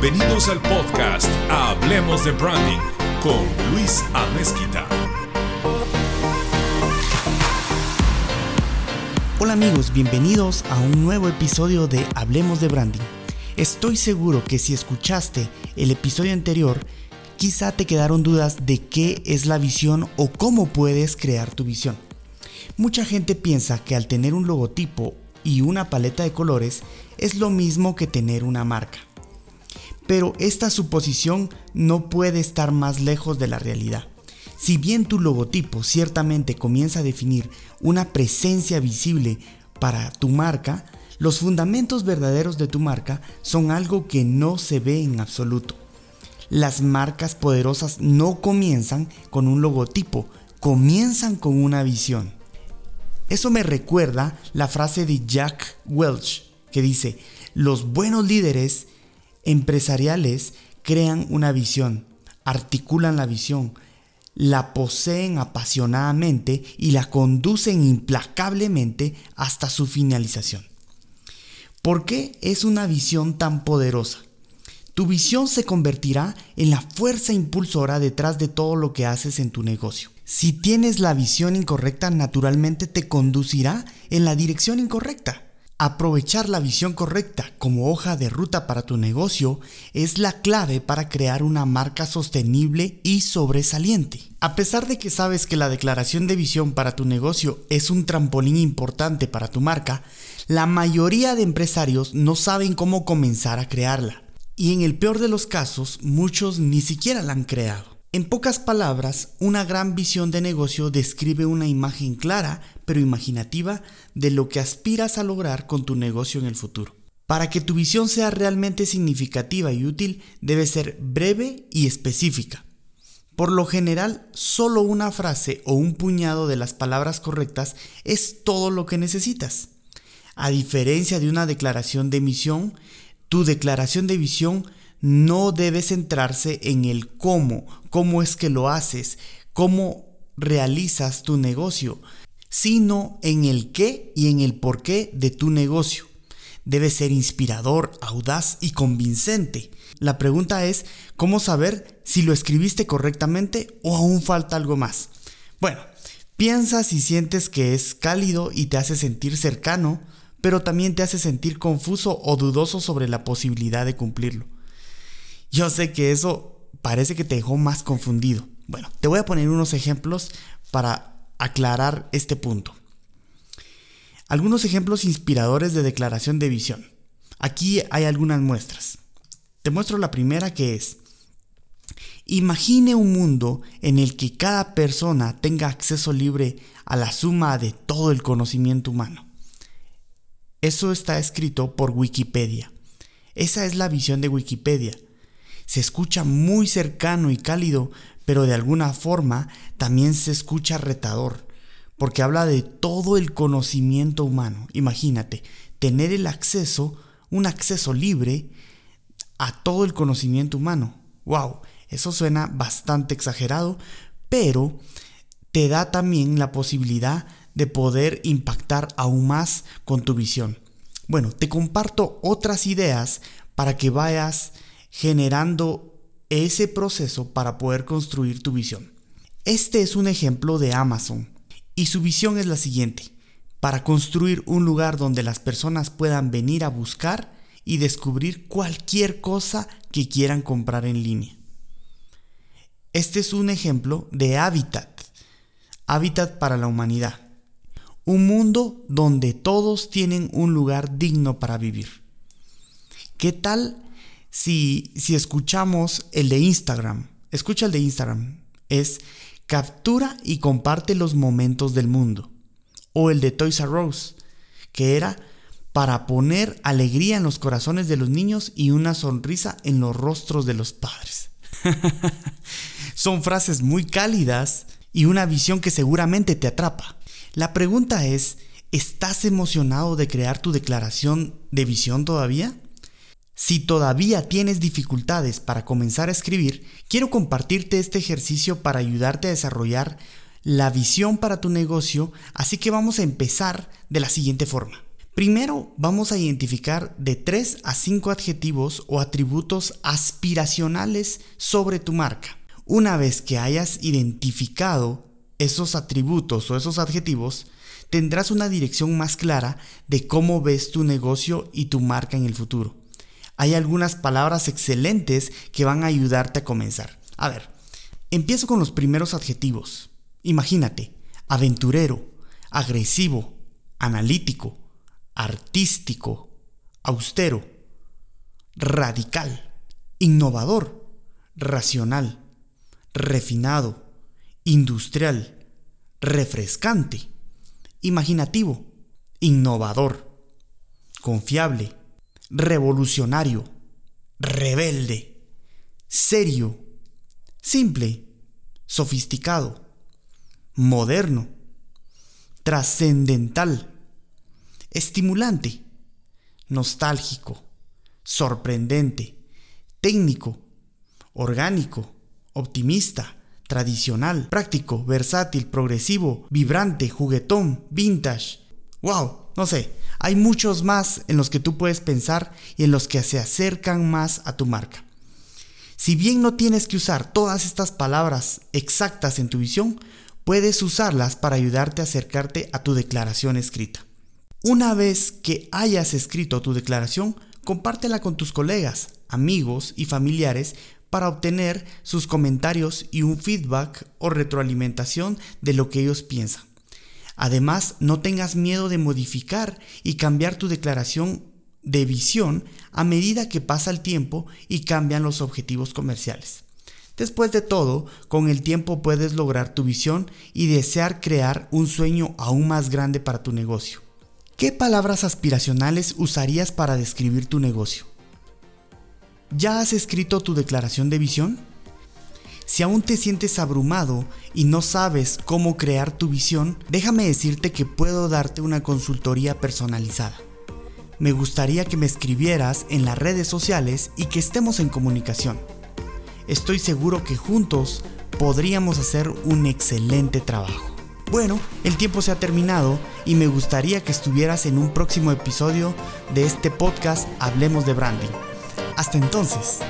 Bienvenidos al podcast Hablemos de Branding con Luis Amezquita. Hola amigos, bienvenidos a un nuevo episodio de Hablemos de Branding. Estoy seguro que si escuchaste el episodio anterior, quizá te quedaron dudas de qué es la visión o cómo puedes crear tu visión. Mucha gente piensa que al tener un logotipo y una paleta de colores es lo mismo que tener una marca. Pero esta suposición no puede estar más lejos de la realidad. Si bien tu logotipo ciertamente comienza a definir una presencia visible para tu marca, los fundamentos verdaderos de tu marca son algo que no se ve en absoluto. Las marcas poderosas no comienzan con un logotipo, comienzan con una visión. Eso me recuerda la frase de Jack Welch que dice, los buenos líderes empresariales crean una visión, articulan la visión, la poseen apasionadamente y la conducen implacablemente hasta su finalización. ¿Por qué es una visión tan poderosa? Tu visión se convertirá en la fuerza impulsora detrás de todo lo que haces en tu negocio. Si tienes la visión incorrecta, naturalmente te conducirá en la dirección incorrecta. Aprovechar la visión correcta como hoja de ruta para tu negocio es la clave para crear una marca sostenible y sobresaliente. A pesar de que sabes que la declaración de visión para tu negocio es un trampolín importante para tu marca, la mayoría de empresarios no saben cómo comenzar a crearla. Y en el peor de los casos, muchos ni siquiera la han creado. En pocas palabras, una gran visión de negocio describe una imagen clara pero imaginativa de lo que aspiras a lograr con tu negocio en el futuro. Para que tu visión sea realmente significativa y útil, debe ser breve y específica. Por lo general, solo una frase o un puñado de las palabras correctas es todo lo que necesitas. A diferencia de una declaración de misión, tu declaración de visión no debe centrarse en el cómo, cómo es que lo haces, cómo realizas tu negocio, sino en el qué y en el por qué de tu negocio. Debe ser inspirador, audaz y convincente. La pregunta es, ¿cómo saber si lo escribiste correctamente o aún falta algo más? Bueno, piensa si sientes que es cálido y te hace sentir cercano, pero también te hace sentir confuso o dudoso sobre la posibilidad de cumplirlo. Yo sé que eso parece que te dejó más confundido. Bueno, te voy a poner unos ejemplos para aclarar este punto. Algunos ejemplos inspiradores de declaración de visión. Aquí hay algunas muestras. Te muestro la primera que es, imagine un mundo en el que cada persona tenga acceso libre a la suma de todo el conocimiento humano. Eso está escrito por Wikipedia. Esa es la visión de Wikipedia se escucha muy cercano y cálido, pero de alguna forma también se escucha retador, porque habla de todo el conocimiento humano. Imagínate, tener el acceso, un acceso libre a todo el conocimiento humano. ¡Wow! Eso suena bastante exagerado, pero te da también la posibilidad de poder impactar aún más con tu visión. Bueno, te comparto otras ideas para que vayas generando ese proceso para poder construir tu visión. Este es un ejemplo de Amazon y su visión es la siguiente, para construir un lugar donde las personas puedan venir a buscar y descubrir cualquier cosa que quieran comprar en línea. Este es un ejemplo de Habitat, Hábitat para la humanidad, un mundo donde todos tienen un lugar digno para vivir. ¿Qué tal si, escuchamos el de Instagram, escucha el de Instagram, es captura y comparte los momentos del mundo. O el de Toys R Us, que era para poner alegría en los corazones de los niños y una sonrisa en los rostros de los padres. Son frases muy cálidas y una visión que seguramente te atrapa. La pregunta es, ¿estás emocionado de crear tu declaración de visión todavía? Si todavía tienes dificultades para comenzar a escribir, quiero compartirte este ejercicio para ayudarte a desarrollar la visión para tu negocio, así que vamos a empezar de la siguiente forma. Primero vamos a identificar de 3 a 5 adjetivos o atributos aspiracionales sobre tu marca. Una vez que hayas identificado esos atributos o esos adjetivos, tendrás una dirección más clara de cómo ves tu negocio y tu marca en el futuro. Hay algunas palabras excelentes que van a ayudarte a comenzar. A ver, empiezo con los primeros adjetivos. Imagínate, aventurero, agresivo, analítico, artístico, austero, radical, innovador, racional, refinado, industrial, refrescante, imaginativo, innovador, confiable, revolucionario, rebelde, serio, simple, sofisticado, moderno, trascendental, estimulante, nostálgico, sorprendente, técnico, orgánico, optimista, tradicional, práctico, versátil, progresivo, vibrante, juguetón, vintage. ¡Wow! No sé, hay muchos más en los que tú puedes pensar y en los que se acercan más a tu marca. Si bien no tienes que usar todas estas palabras exactas en tu visión, puedes usarlas para ayudarte a acercarte a tu declaración escrita. Una vez que hayas escrito tu declaración, compártela con tus colegas, amigos y familiares para obtener sus comentarios y un feedback o retroalimentación de lo que ellos piensan. Además, no tengas miedo de modificar y cambiar tu declaración de visión a medida que pasa el tiempo y cambian los objetivos comerciales. Después de todo, con el tiempo puedes lograr tu visión y desear crear un sueño aún más grande para tu negocio. ¿Qué palabras aspiracionales usarías para describir tu negocio? ¿Ya has escrito tu declaración de visión? Si aún te sientes abrumado y no sabes cómo crear tu visión, déjame decirte que puedo darte una consultoría personalizada. Me gustaría que me escribieras en las redes sociales y que estemos en comunicación. Estoy seguro que juntos podríamos hacer un excelente trabajo. Bueno, el tiempo se ha terminado y me gustaría que estuvieras en un próximo episodio de este podcast Hablemos de Branding. Hasta entonces.